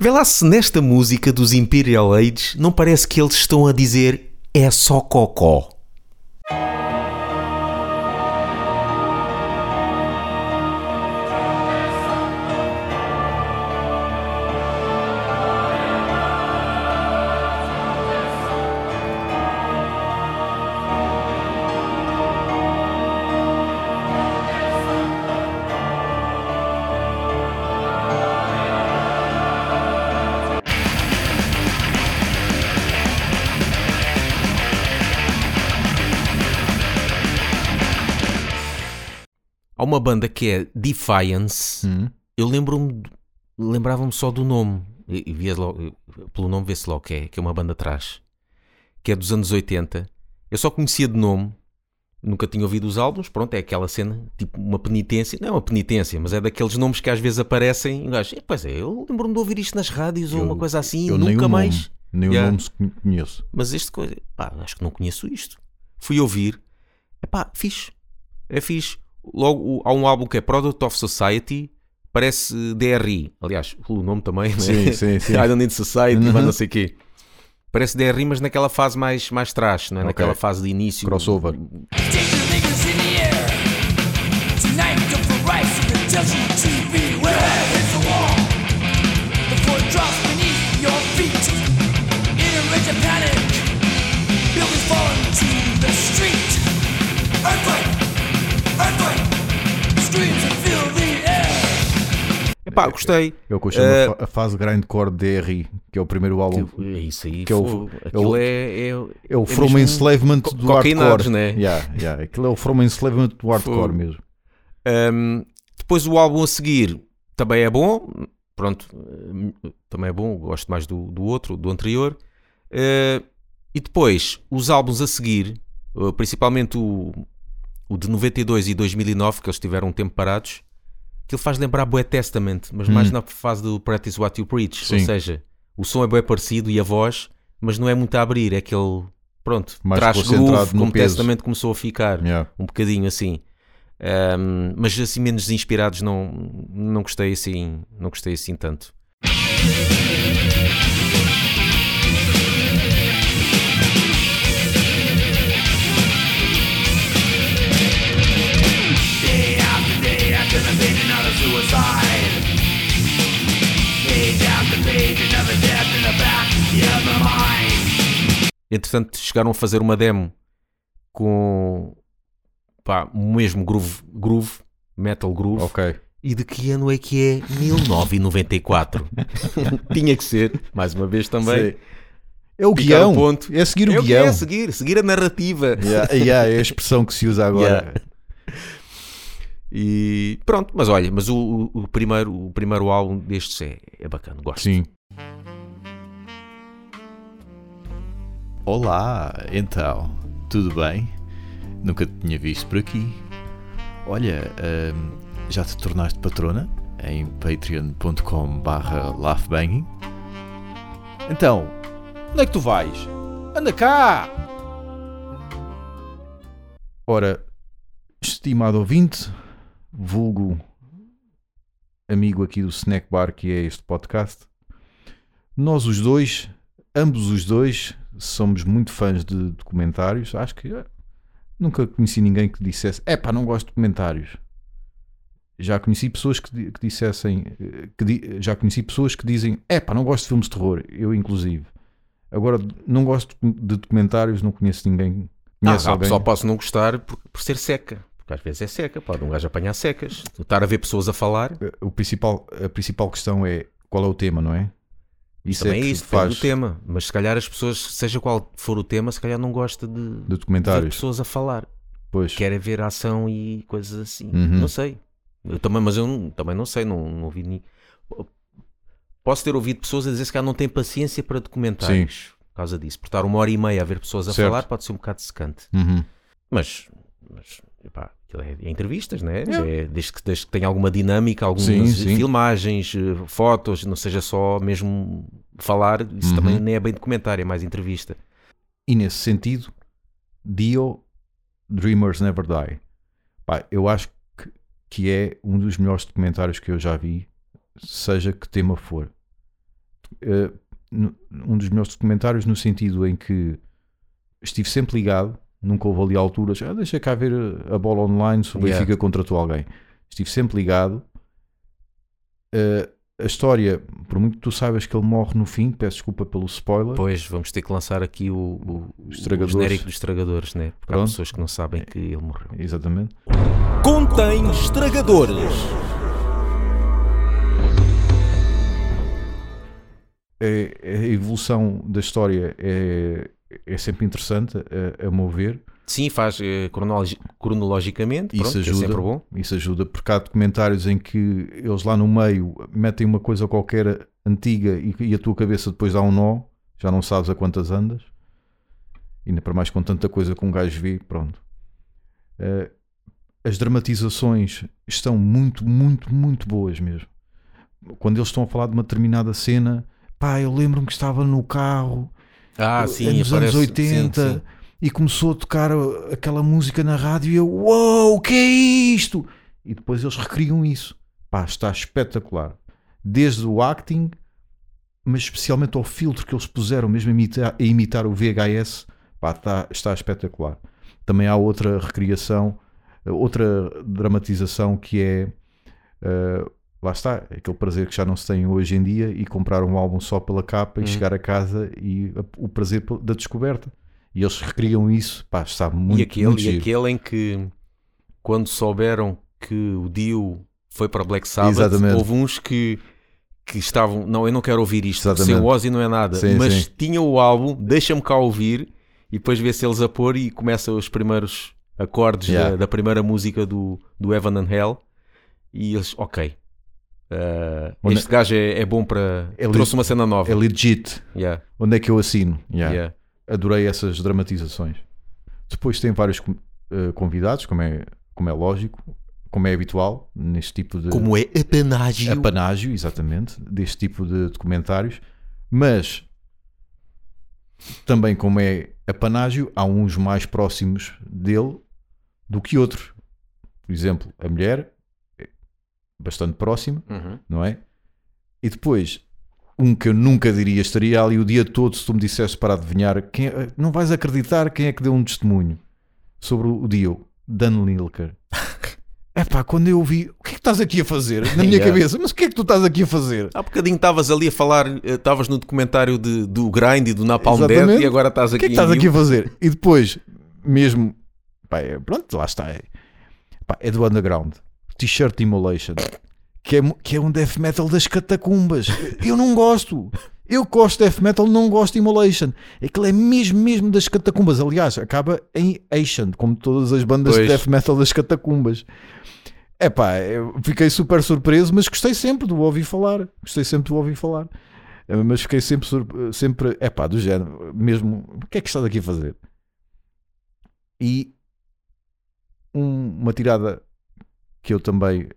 Vê lá se nesta música dos Imperial Age não parece que eles estão a dizer é só cocó. Banda que é Defiance. Hum. Eu lembro-me, lembrava-me só do nome. E, e via logo, pelo nome vê-se logo que é, que é uma banda atrás. Que é dos anos 80. Eu só conhecia de nome. Nunca tinha ouvido os álbuns. Pronto, é aquela cena, tipo uma penitência. Não é uma penitência, mas é daqueles nomes que às vezes aparecem. E um gajo, "Eh, pois é, eu lembro-me de ouvir isto nas rádios ou Eu- uma coisa assim. eu nunca mais. Nome, nem Yeah. o nome se con- conheço. Mas este coisa, pá, acho que não conheço isto. Fui ouvir, é pá, fixe. É fixe. Logo, há um álbum que é Product of Society, parece DRI. Aliás, o nome também, né? Sim, sim, sim. I don't need society, Uhum. mas não sei o quê. Parece DRI, mas naquela fase mais, mais trash, não é? Ok. naquela fase de início. Crossover. Take pá, gostei. É o que eu chamo Eh, a fa- a fase grindcore DRI, que é o primeiro álbum. É isso aí. Que é o- é Aquilo o- é. é, É o é From Enslavement do hardcore. né? Yeah, yeah. Aquilo é o From Enslavement do hardcore mesmo. Um, depois o álbum a seguir também é bom. Pronto, hum, também é bom. Gosto mais do, do outro, do anterior. Uh, e depois os álbuns a seguir, uh, principalmente o, o de 92 e 2009, que eles tiveram um tempo parados, que ele faz lembrar Boé Testament, mas mais Hum. na fase do Practice What You Preach. Sim. Ou seja, o som é bem parecido e a voz, mas não é muito a abrir. É aquele, pronto, Mais traz groove, como peso. Testament começou a ficar Yeah. um bocadinho assim. Ahm, mas assim menos inspirados não, não gostei assim, não gostei assim tanto. Another suicide. Page after page, another death in the back of the mind. Entretanto, chegaram a fazer uma demo com pá, o mesmo groove, groove, metal groove. Ok. E de que ano é que é? 1994. Tinha que ser, mais uma vez também. Sim. É o Picar guião. o ponto. É seguir É o o que guião. é seguir, seguir a narrativa. Yeah, yeah, é a expressão que se usa agora. Yeah. E pronto, mas olha, mas o, o- primeiro, o primeiro álbum destes é, é bacana, gosto. Sim. Olá, então, tudo bem? Nunca te tinha visto por aqui. Olha, hum, já te tornaste patrona em patreon.com barra laughbanging? Então, onde é que tu vais? Anda cá! Ora, estimado ouvinte, vulgo amigo aqui do Snack Bar que é este podcast, nós os dois, ambos os dois, somos muito fãs de documentários. Acho que eh, nunca conheci ninguém que dissesse: é pá, não gosto de documentários. Já conheci pessoas que, di- que dissessem, eh, que já conheci pessoas que dizem: é pá, não gosto de filmes de terror. Eu, inclusive. Agora, não gosto de documentários, não conheço ninguém. Ah, só, alguém? só posso não gostar por, por ser seca. Porque às vezes é seca, pode um gajo apanhar secas. Estar a ver pessoas a falar, O principal, a principal questão é qual é o tema, não é? Isso também é, isso, faz do tema. Mas se calhar as pessoas, seja qual for o tema, se calhar não gosta de, de de ver documentários. pessoas a falar. Pois. Querem ver ação e coisas assim. Uhum. Não sei. Eu também, mas eu não- também não sei, não, não ouvi ni... Posso ter ouvido pessoas a dizer que não têm paciência para documentários por causa disso. Por estar uma hora e meia a ver pessoas a Certo. falar pode ser um bocado secante. Uhum. Mas, mas epá, é, é entrevistas, né? Yeah. É, desde, que, desde que tenha alguma dinâmica, algumas Sim, sim. filmagens, eh, fotos, não seja só mesmo falar, isso Uhum. também nem é bem documentário, é mais entrevista. E nesse sentido, Dio, Dreamers Never Die. Pá, eu acho que, que é um dos melhores documentários que eu já vi, seja que tema for. no- um dos meus documentários no sentido em que estive sempre ligado, nunca houve ali alturas, ah, deixa cá ver a bola online se o Yeah. Benfica contratou alguém. Estive sempre ligado. Eh, a história, por muito que tu saibas que ele morre no fim, peço desculpa pelo spoiler. Pois vamos ter que lançar aqui o, o, o estragadores. genérico dos estragadores, né? Porque há Pronto. pessoas que não sabem que ele morreu. Exatamente. Contém estragadores. É- a evolução da história é, é sempre interessante, a, a meu ver. Sim, faz eh, cronologi- cronologicamente, Isso pronto, que ajuda. é sempre bom. Isso ajuda, porque há documentários em que eles lá no meio metem uma coisa qualquer antiga e, e a tua cabeça depois dá um nó, já não sabes a quantas andas. Ainda para mais com tanta coisa que um gajo vê, pronto. Eh, as dramatizações estão muito, muito, muito boas mesmo. Quando eles estão a falar de uma determinada cena, pá, eu lembro-me que estava no carro Ah, sim, nos anos aparece- 80 sim, sim. e começou a tocar aquela música na rádio e eu, uau, o que é isto? E depois eles recriam isso. Pá, está espetacular. Desde o acting, mas especialmente ao filtro que eles puseram, mesmo a imitar, a imitar o VHS, pá, está, está espetacular. Também há outra recriação, outra dramatização que é. uh, lá está, aquele prazer que já não se tem hoje em dia e comprar um álbum só pela capa e Hum. chegar a casa e a- o prazer da descoberta. E eles recriam isso, pá, está muito, e aquele, muito e aquele em que quando souberam que o Dio foi para Black Sabbath, Exatamente. houve uns que, que estavam, não, eu não quero ouvir isto, Exatamente. sem o Ozzy não é nada, Sim, mas sim. tinham o álbum, deixa-me cá ouvir e depois vê se eles a pôr e começam os primeiros acordes Yeah. da, da primeira música do, do Evan and Hell e eles, ok. Uh, Onde- este gajo é, é bom para. É trouxe uma cena nova. É legit. Yeah, Onde é que eu assino? Yeah. yeah. Adorei essas dramatizações. Depois tem vários eh, convidados, como é, como é lógico, como é habitual, neste tipo de. Como é apanágio. apanágio, exatamente, deste tipo de documentários, mas também como é apanágio, há uns mais próximos dele do que outros. Por exemplo, a mulher bastante próxima, Uhum. não é? E depois, um que eu nunca diria estaria ali o dia todo se tu me dissesse para adivinhar, quem é- não vais acreditar quem é que deu um testemunho sobre o Dio, Dan Lilker. É pá, quando eu vi, o que é que estás aqui a fazer? Na minha Yeah. cabeça, mas o que é que tu estás aqui a fazer? Há bocadinho estavas ali a falar, eh, estavas no documentário de- do Grind e do Napalm Death e agora estás O aqui que é que estás aqui a fazer? E depois, mesmo, pá, é- pronto, lá está. É, pá, é do underground. T-shirt Immolation. Que é, que é um death metal das catacumbas. Eu não gosto. Eu gosto de death metal, não gosto de Immolation. Aquilo é mesmo, mesmo das catacumbas. Aliás, acaba em Asian, como todas as bandas Pois. de death metal das catacumbas. É pá, fiquei super surpreso, mas gostei sempre de ouvir falar. Gostei sempre de ouvir falar. Eh, Mas fiquei sempre, sur- sempre é pá, do género, mesmo, o que é que estás aqui a fazer? E um- uma tirada que eu também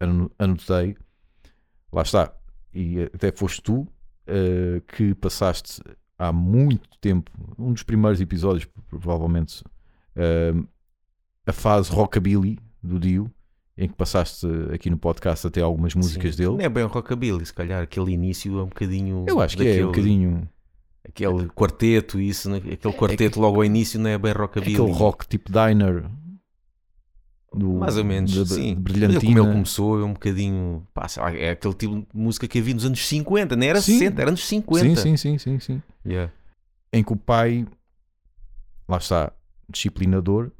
ano- anotei, lá está, e até foste tu eh, que passaste há muito tempo, um dos primeiros episódios, provavelmente, eh, a fase rockabilly do Dio, em que passaste aqui no podcast até algumas músicas Sim. dele. Não é bem rockabilly, se calhar aquele início é um bocadinho. Eu acho que é daquele, um bocadinho Aquele quarteto, isso, né? aquele quarteto logo ao início não é bem rockabilly. aquele rock tipo diner do, Mais ou menos, de- de sim. Mas Brilhantina. Como ele começou, é um bocadinho. Pá, lá, é aquele tipo de música que havia nos anos 50, não era Sim. 60, era anos 50. Sim, sim, sim, sim, sim. Yeah. Em que o pai, lá está, disciplinador,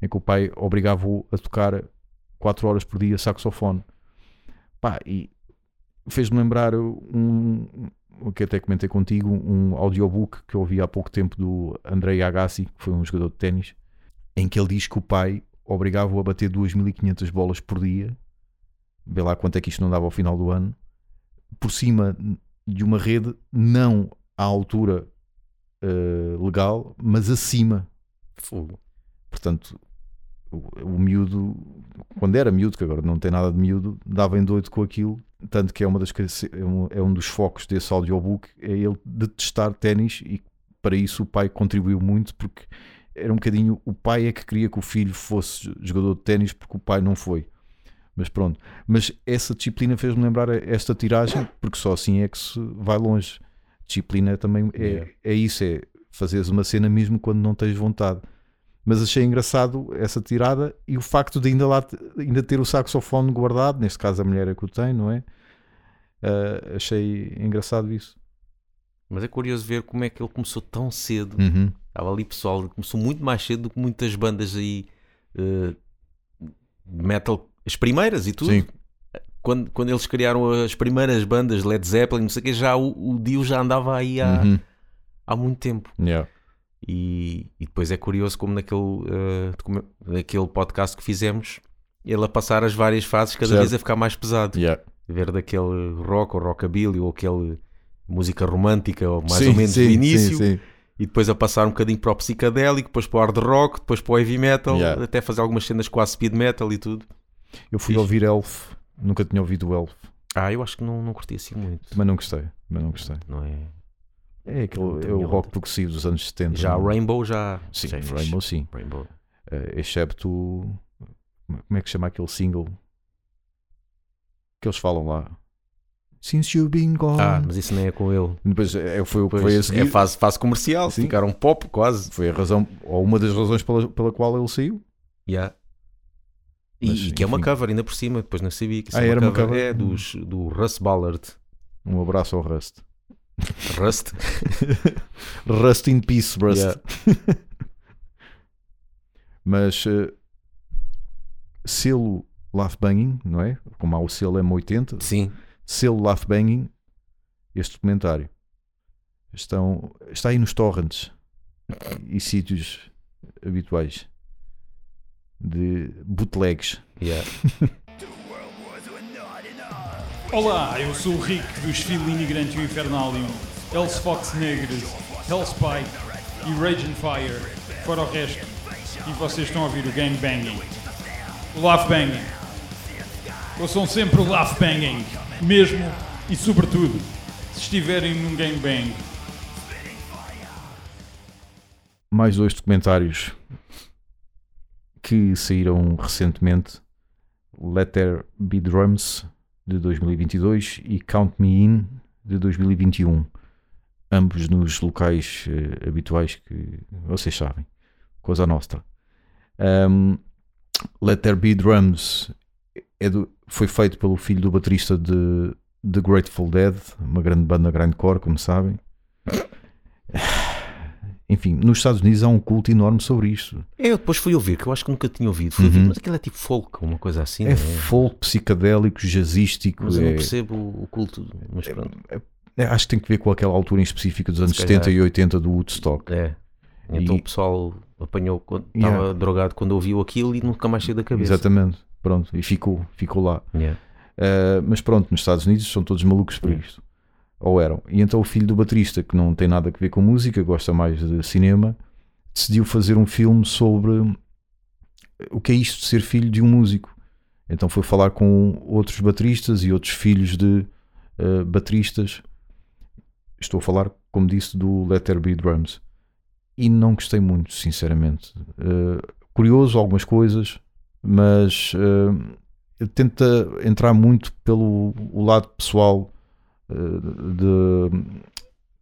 em que o pai obrigava-o a tocar 4 horas por dia saxofone. Pá, e fez-me lembrar um, o que até comentei contigo, um audiobook que eu ouvi há pouco tempo do Andrei Agassi, que foi um jogador de ténis, em que ele diz que o pai obrigava-o a bater 2500 bolas por dia, vê lá quanto é que isto não dava ao final do ano, por cima de uma rede, não à altura eh, legal, mas acima. Fogo. Portanto, o, o miúdo, quando era miúdo, que agora não tem nada de miúdo, dava em doido com aquilo. Tanto que é, uma das, é um, é um dos focos desse audiobook, é ele detestar ténis e para isso o pai contribuiu muito porque era um bocadinho, o pai é que queria que o filho fosse jogador de ténis porque o pai não foi. Mas pronto. Mas essa disciplina fez-me lembrar esta tiragem, porque só assim é que se vai longe. Disciplina também é, Yeah. é isso, é fazeres uma cena mesmo quando não tens vontade. Mas achei engraçado essa tirada e o facto de ainda lá ainda ter o saxofone guardado, neste caso a mulher é que o tem, não é? Ah, achei engraçado isso. Mas é curioso ver como é que ele começou tão cedo. Uhum. Estava ali pessoal, começou muito mais cedo do que muitas bandas aí eh, de metal, as primeiras e tudo. Sim. Quando, quando eles criaram as primeiras bandas, Led Zeppelin, não sei o que, já o, o Dio já andava aí há, Uhum. há muito tempo. Yeah. E, e depois é curioso como naquele, eh, documen- naquele podcast que fizemos, ele a passar as várias fases, cada Certo. vez a ficar mais pesado. Yeah. Ver daquele rock ou rockabilly ou aquele música romântica ou mais Sim, ou menos sim, do início sim, e depois a passar um bocadinho para o psicadélico, depois para o hard rock, depois para o heavy metal, Yeah. até fazer algumas cenas a speed metal e tudo. Eu fui ouvir Elf, nunca tinha ouvido o Elf, Ah, eu acho que não, não curti assim muito. também não gostei, mas não gostei. Não é? É aquele é o rock progressivo dos anos 70. Já não é? Rainbow já. Sim, já é. Rainbow sim. Rainbow. Eh, excepto como é que se chama aquele single que eles falam lá? Since you've been gone. Ah, mas isso nem é com ele. Depois é, foi o que Pois, foi a seguir. é fase, fase comercial, Sim. ficaram pop quase. Foi a razão, ou uma das razões pela, pela qual ele saiu. Yeah. E, Mas, e que é uma cover ainda por cima, depois não sabia que isso Ah, é era uma uma cover. cover? É dos, do Russ Ballard. Um abraço ao Rust. Rust? Rust in peace, Rust. Yeah. Mas eh, selo Laugh Banging, não é? Como há o selo M80, Sim. Selo Laugh Banging, este documentário estão, está aí nos torrents e sítios habituais de bootlegs. Yeah. Olá, eu sou o Rick dos Filini Grande e o Infernalium, Hell's Fox Negres, Hellspike e Rage and Fire, fora o resto. E vocês estão a ouvir o Gang Banging. O Laugh Banging. Ouçam sempre o Laugh Banging, mesmo e sobretudo, se estiverem num Gang Bang. mais dois documentários que saíram recentemente: Let There Be Drums de 2022 e Count Me In de 2021, ambos nos locais eh, habituais que vocês sabem, Cosa Nostra. Um, Let There Be Drums é do- foi feito pelo filho do baterista de The Grateful Dead, uma grande banda grindcore, como sabem. Enfim, nos Estados Unidos há um culto enorme sobre isto. Eu depois fui ouvir, que eu acho que nunca tinha ouvido. Fui Uhum. ouvir, mas aquilo é tipo folk, uma coisa assim. É não folk, psicadélico, jazzístico. Mas eu não é- percebo o culto. Mas pronto. é- acho que tem que ver com aquela altura em específica dos anos Se calhar. 70 e 80 do Woodstock. É. Então E- o pessoal apanhou quando Yeah. estava drogado quando ouviu aquilo e nunca mais saiu da cabeça. Exatamente. Pronto, e ficou, ficou lá. Yeah. Uh, mas pronto, nos Estados Unidos são todos malucos por isto. Ou eram. E então o filho do baterista, que não tem nada a ver com música, gosta mais de cinema, decidiu fazer um filme sobre o que é isto de ser filho de um músico. Então foi falar com outros bateristas e outros filhos de uh, bateristas. Estou a falar, como disse, do Let There Be Drums. E não gostei muito, sinceramente. Uh, curioso, algumas coisas, mas uh, tenta entrar muito pelo lado pessoal uh, de,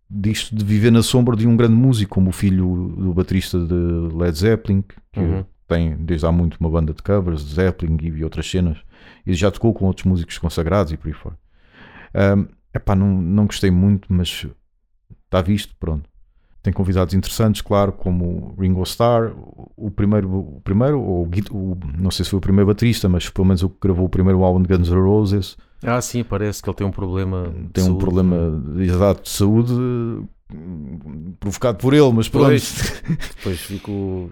disto de viver na sombra de um grande músico, como o filho do baterista de Led Zeppelin, que Uhum. tem desde há muito uma banda de covers, de Zeppelin e outras cenas, e já tocou com outros músicos consagrados e por aí fora. Um, epá, não, não gostei muito, mas está visto, pronto. Tem convidados interessantes, claro, como Ringo Starr, o- primeiro, o primeiro ou o, não sei se foi o primeiro baterista, mas pelo menos o que gravou o primeiro álbum de Guns N' Roses, Ah, sim, parece que ele tem um problema. de tem um saúde. problema de, exato, de saúde provocado por ele, mas pronto. Pois, depois fico.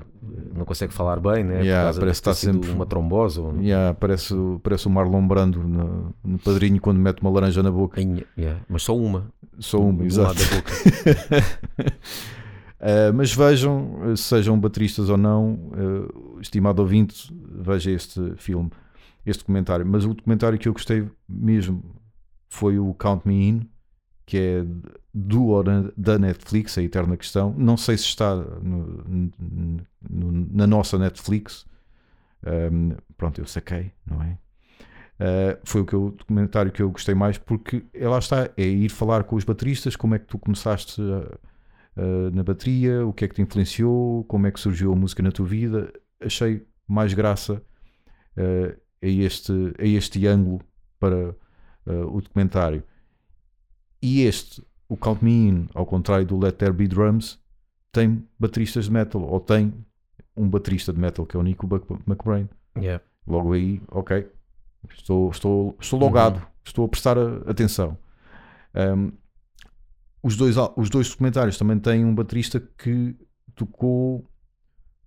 Não consegue falar bem, né? Yeah, parece que está sempre- uma trombose. Ou... Yeah, parece, parece o Marlon Brando no, no padrinho quando mete uma laranja na boca. Yeah, Mas só uma. Só uma, Do exato. lado da boca. Uh, mas vejam, uh, sejam bateristas ou não, uh, estimado ouvinte, veja este filme, este documentário. Mas o documentário que eu gostei mesmo foi o Count Me In, que é do ou da Netflix, a eterna questão. Não sei se está no- no- na nossa Netflix. Um, pronto, eu saquei, não é? Uh, foi o que eu, documentário que eu gostei mais porque é, lá está, é ir falar com os bateristas, como é que tu começaste a- a- na bateria, o que é que te influenciou, como é que surgiu a música na tua vida. Achei mais graça uh, a, este, a este ângulo para uh, o documentário. E este, o Count Me In, ao contrário do Let There Be Drums, tem bateristas de metal, ou tem um baterista de metal que é o Nico McBrain. Yeah. Logo aí, ok, estou, estou, estou logado, estou a prestar a- atenção. Um, os, dois, os dois documentários também têm um baterista que tocou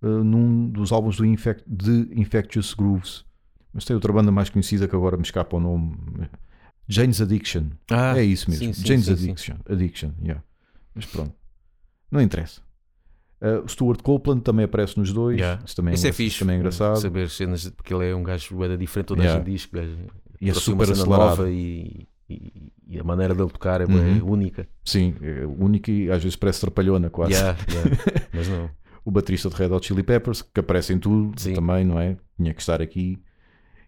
uh, num dos álbuns do Infect, de Infectious Grooves. Mas tem outra banda mais conhecida que agora me escapa o nome. Jane's Addiction. Ah, é isso mesmo. sim, sim, Jane's sim. Addiction. Addiction, yeah. Mas pronto. Não interessa. Uh, o Stuart Copeland também aparece nos dois. Yeah. Isso também, Isso é engra- fixe. também é engraçado. Saber cenas, porque ele é um gajo bué diferente, toda Yeah. a gente diz que gajo E é super acelerado. e, e- e a maneira dele tocar é Uhum. única. Sim, é único e às vezes parece trapalhona quase. Yeah, yeah. Mas não. O baterista de Red Hot Chili Peppers, que aparece em tudo Sim. também, não é? Tinha que estar aqui.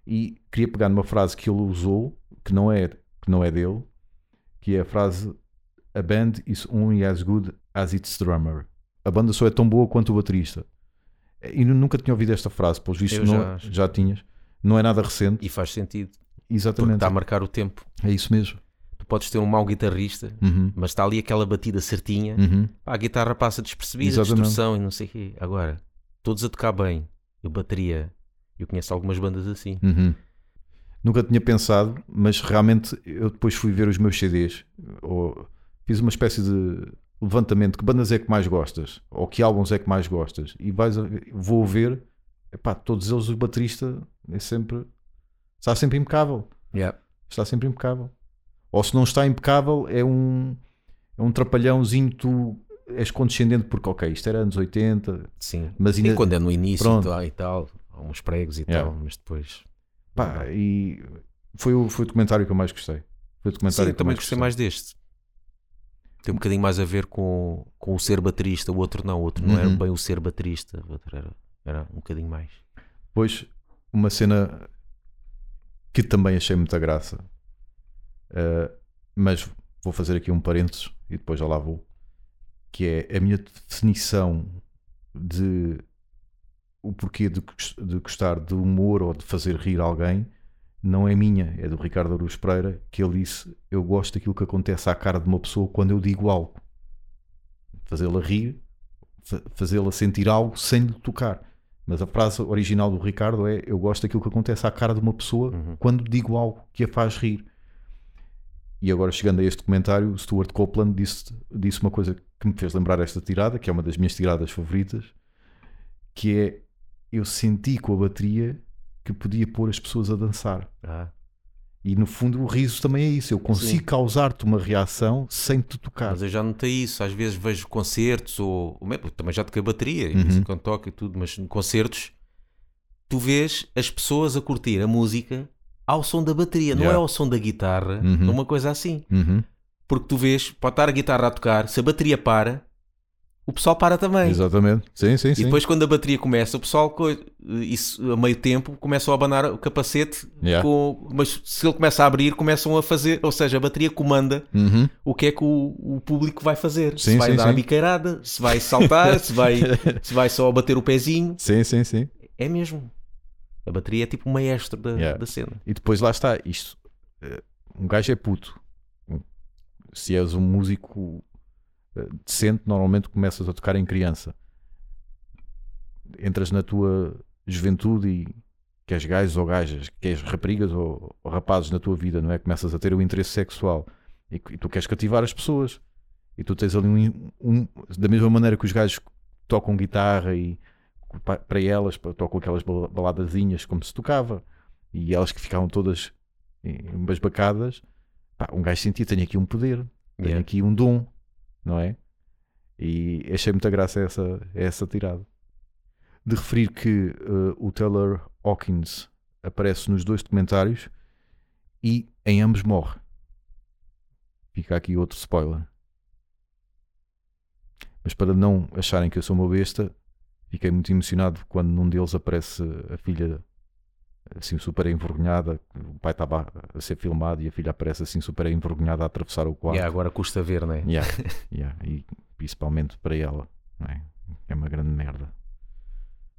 E queria pegar numa frase que ele usou, que não é, que não é dele, que é a frase A band is only as good as its drummer. A banda só é tão boa quanto o baterista. E nu- nunca tinha ouvido esta frase, Eu não, já já tinhas. Não é nada recente. E faz sentido. Porque Exatamente. está a marcar o tempo. É isso mesmo. Tu podes ter um mau guitarrista, Uhum. mas está ali aquela batida certinha. Uhum. A guitarra passa despercebida, Exatamente. distorção e não sei o quê. Agora, todos a tocar bem. Eu bateria. Eu conheço algumas bandas assim. Uhum. Nunca tinha pensado, mas realmente eu depois fui ver os meus CDs, ou fiz uma espécie de levantamento, que bandas é que mais gostas, ou que álbuns é que mais gostas, e vais ver- vou ver, epá, todos eles o baterista é sempre, está sempre impecável, Yeah. está sempre impecável. Ou se não está impecável, é um, é um trapalhãozinho, tu és condescendente porque, ok, isto era anos 80, Sim. mas ainda, E quando é no início Pronto. e tal, uns pregos e Yeah. tal, mas depois. pá, e foi o, foi o documentário que eu mais gostei. Foi o Sim, documentário eu que eu também mais gostei gostei. mais deste. Tem um bocadinho mais a ver com, com o ser baterista, o outro não, o outro não era Uhum. bem o ser baterista, o outro era, era um bocadinho mais. Depois, uma cena que também achei muita graça, eh, mas vou fazer aqui um parênteses e depois já lá vou, que é a minha definição de o porquê de, gos- de gostar de humor ou de fazer rir alguém não é minha, é do Ricardo Aruz Pereira, que ele disse: Eu gosto daquilo que acontece à cara de uma pessoa quando eu digo algo, fazê-la rir, fa- fazê-la sentir algo sem lhe tocar. Mas a frase original do Ricardo é: Eu gosto daquilo que acontece à cara de uma pessoa Uhum. quando digo algo que a faz rir. E agora, chegando a este comentário, Stuart Copeland disse, disse uma coisa que me fez lembrar esta tirada, que é uma das minhas tiradas favoritas, que é: Eu senti com a bateria que podia pôr as pessoas a dançar. Ah, E no fundo, o riso também é isso. Eu consigo causar-te uma reação sem te tocar. mas eu já notei isso, às vezes vejo concertos ou, também já toquei bateria, Uhum. quando toca e tudo, mas concertos tu vês as pessoas a curtir a música ao som da bateria, não é Yeah. ao som da guitarra, Uhum. uma coisa assim. Uhum. Porque tu vês, pode estar a guitarra a tocar, se a bateria para, o pessoal para também. Exatamente. Sim, sim, E sim. depois quando a bateria começa, o pessoal, isso a meio tempo, começam a abanar o capacete, Yeah. com- mas se ele começa a abrir, começam a fazer, ou seja, a bateria comanda Uhum. o que é que o, o público vai fazer. Sim, se vai sim, dar sim. a biqueirada, se vai saltar, se, vai, se vai só bater o pezinho. Sim, sim, sim. É mesmo. A bateria é tipo o maestro da, Yeah. da cena. E depois lá está, isto. eh, Um gajo é puto. Se és um músico decente, normalmente começas a tocar em criança. Entras na tua juventude e queres gajos ou gajas, queres raparigas ou, ou rapazes na tua vida, não é? Começas a ter o interesse sexual e, e tu queres cativar as pessoas. E tu tens ali um, um- da mesma maneira que os gajos tocam guitarra e pa- para elas tocam aquelas bal- baladazinhas como se tocava e elas que ficavam todas embasbacadas, pá, um gajo sentia, tenho aqui um poder, tenho Yeah. aqui um dom, não é? E achei muita graça essa, essa tirada. De referir que eh, o Taylor Hawkins aparece nos dois documentários e em ambos morre. Fica aqui outro spoiler. Mas para não acharem que eu sou uma besta, fiquei muito emocionado quando num deles aparece a filha assim super envergonhada. O pai estava a ser filmado e a filha aparece assim super envergonhada a atravessar o quarto. Yeah, agora custa ver, né? Yeah, yeah, E principalmente para ela, não é? É uma grande merda.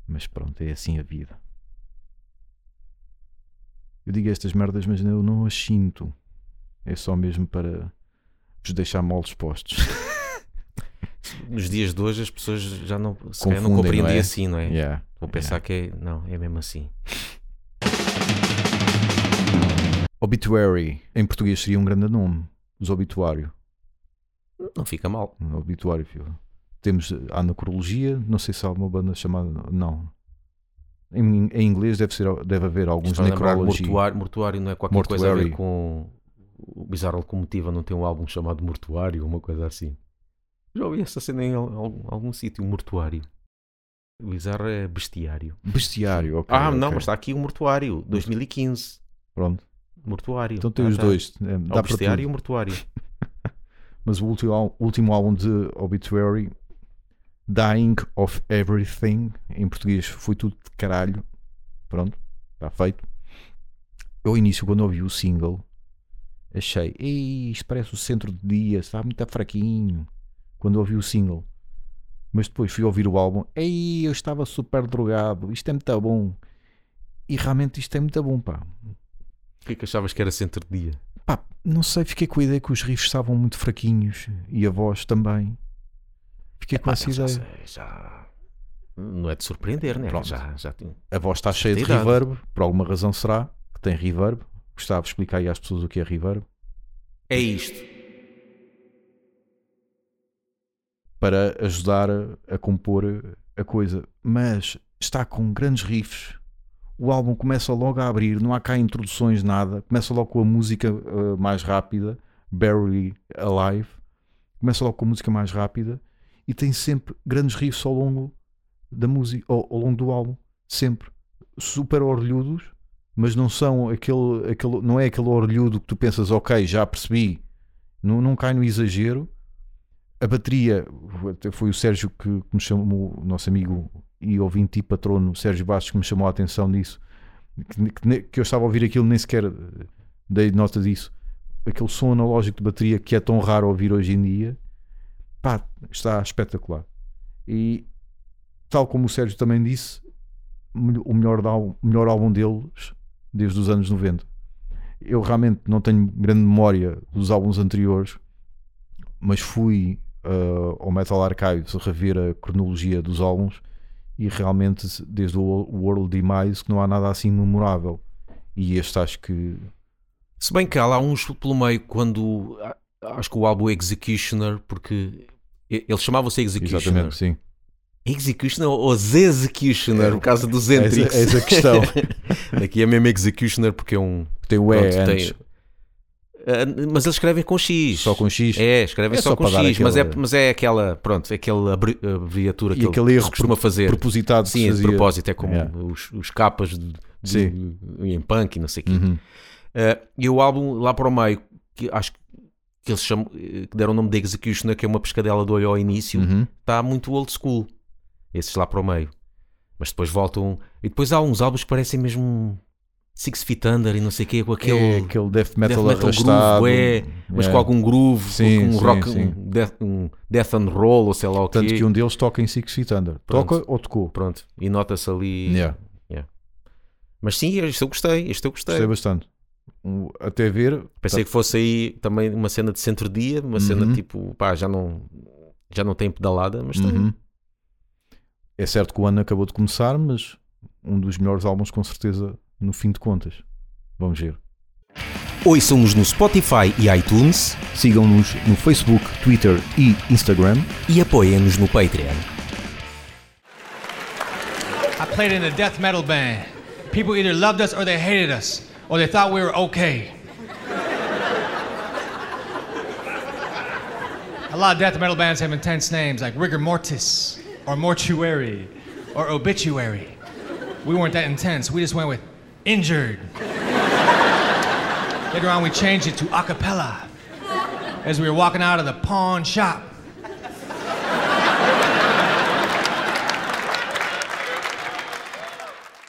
Mas pronto, é assim a vida. Eu digo estas merdas, mas eu não as sinto. É só mesmo para vos deixar mal dispostos. Nos dias de hoje as pessoas já não, se não compreendem não é? assim, não é? Yeah, Vou pensar que é, não, é mesmo assim. Obituary. Em português seria um grande nome. Os obituário. Não fica mal. Um obituário, filho. Temos a anacrologia. Não sei se há uma banda chamada. Não. Em, em inglês deve, ser, deve haver alguns Estou a lembrar, necrology. mortuário, mortuário não é qualquer coisa a ver com o Bizarro Locomotiva, não tem um álbum chamado Mortuário, uma coisa assim. Já ouvi essa cena em al- algum, algum sítio, Mortuário. O Bizarro é Bestiário. Bestiário, ok. ah, não, ok. mas está aqui o Mortuário, 2015. Pronto. Mortuário. Então tem Ah, os tá. dois. É, dá o Bestiário e o Mortuário. Mas o último, último álbum de Obituary, Dying of Everything, em português foi tudo de caralho. Pronto, está feito. Eu, ao início, quando ouvi o single, achei, Ei, isto parece o centro de dia, está muito fraquinho. Quando ouvi o single, mas depois fui ouvir o álbum, ei, eu estava super drogado, isto é muito bom. E realmente isto é muito bom, pá. O que é que achavas que era centro de dia? Pá, não sei, fiquei com a ideia que os riffs estavam muito fraquinhos e a voz também. Fiquei com Epá, essa já, ideia. sei, já- Não é de surpreender, né? Pronto. Já, já tinha- A voz está cheia de reverb, por alguma razão será que tem reverb. Gostava de explicar aí às pessoas o que é reverb. É isto. Para ajudar a, a compor a coisa. Mas está com grandes riffs. O álbum começa logo a abrir, não há cá introduções, nada. Começa logo com a música uh, mais rápida, Barely Alive. Começa logo com a música mais rápida e tem sempre grandes riffs ao longo da música, ao, ao longo do álbum, sempre super orlhudos, mas não são aquele, aquele, não é aquele orlhudo que tu pensas, ok, já percebi, não, não cai no exagero. A bateria, foi o Sérgio que, que me chamou, nosso amigo e ouvinte e patrono, Sérgio Bastos, que me chamou a atenção disso, que, que que eu estava a ouvir aquilo, nem sequer eh, dei nota disso. Aquele som analógico de bateria que é tão raro ouvir hoje em dia, pá, está espetacular. E tal como o Sérgio também disse, o melhor, álbum, o melhor álbum deles desde os anos 90. Eu realmente não tenho grande memória dos álbuns anteriores, mas fui ah, ao Metal Archives a rever a cronologia dos álbuns e realmente desde o World Demise que não há nada assim memorável. E este acho que Se bem que há lá uns pelo meio quando acho que o álbum Executioner, porque eles chamavam-se Executioner. exatamente sim. Executioner ou Executioner, por causa do Zentrix. Eis a- eis a questão. Aqui é mesmo Executioner porque é um. Tem o E pronto, tem- Ah, mas eles escrevem com X. só com X. É, escrevem É só, só com X, mas, é, mas é aquela, pronto, é aquela abreviatura E que aquele ele erro costuma fazer. propositado Sim, de propósito, é como Yeah. os, os capas de, de- Sim. em punk e não sei o quê. Uhum. Eh, e o álbum lá para o meio, que acho que que eles chamam, que deram o nome de Executioner, que é uma pescadela de olho ao início, Uhum. está muito old school. Esses lá para o meio. Mas depois voltam. E depois há uns álbuns que parecem mesmo Six Feet Under e não sei o quê, com aquele. é aquele death metal, death metal groove, é, mas É. com algum groove, Sim, com um sim, rock, sim. Um, death, um death and roll, ou sei lá o quê. Tanto que um deles toca em Six Feet Under. Pronto. Toca ou tocou? Pronto, e nota-se ali. Yeah. Mas sim, isto eu gostei, isto eu gostei. Gostei bastante. Até ver, Pensei que fosse aí também uma cena de centro-dia, uma cena Uhum. tipo, pá, já não, já não tem pedalada, mas tem. Uhum. É certo que o ano acabou de começar, mas um dos melhores álbuns, com certeza, no fim de contas. Vamos ver. Ouçam-nos no Spotify e iTunes Sigam-nos no Facebook, Twitter e Instagram. e apoiem-nos no Patreon. I played in a death metal band. People either loved us or they hated us, or they thought we were okay. A lot of death metal bands have intense names like Rigor Mortis, or Mortuary, or Obituary. We weren't that intense, we just went with Injured. Later on, we changed it to Acapella as we were walking out of the pawn shop.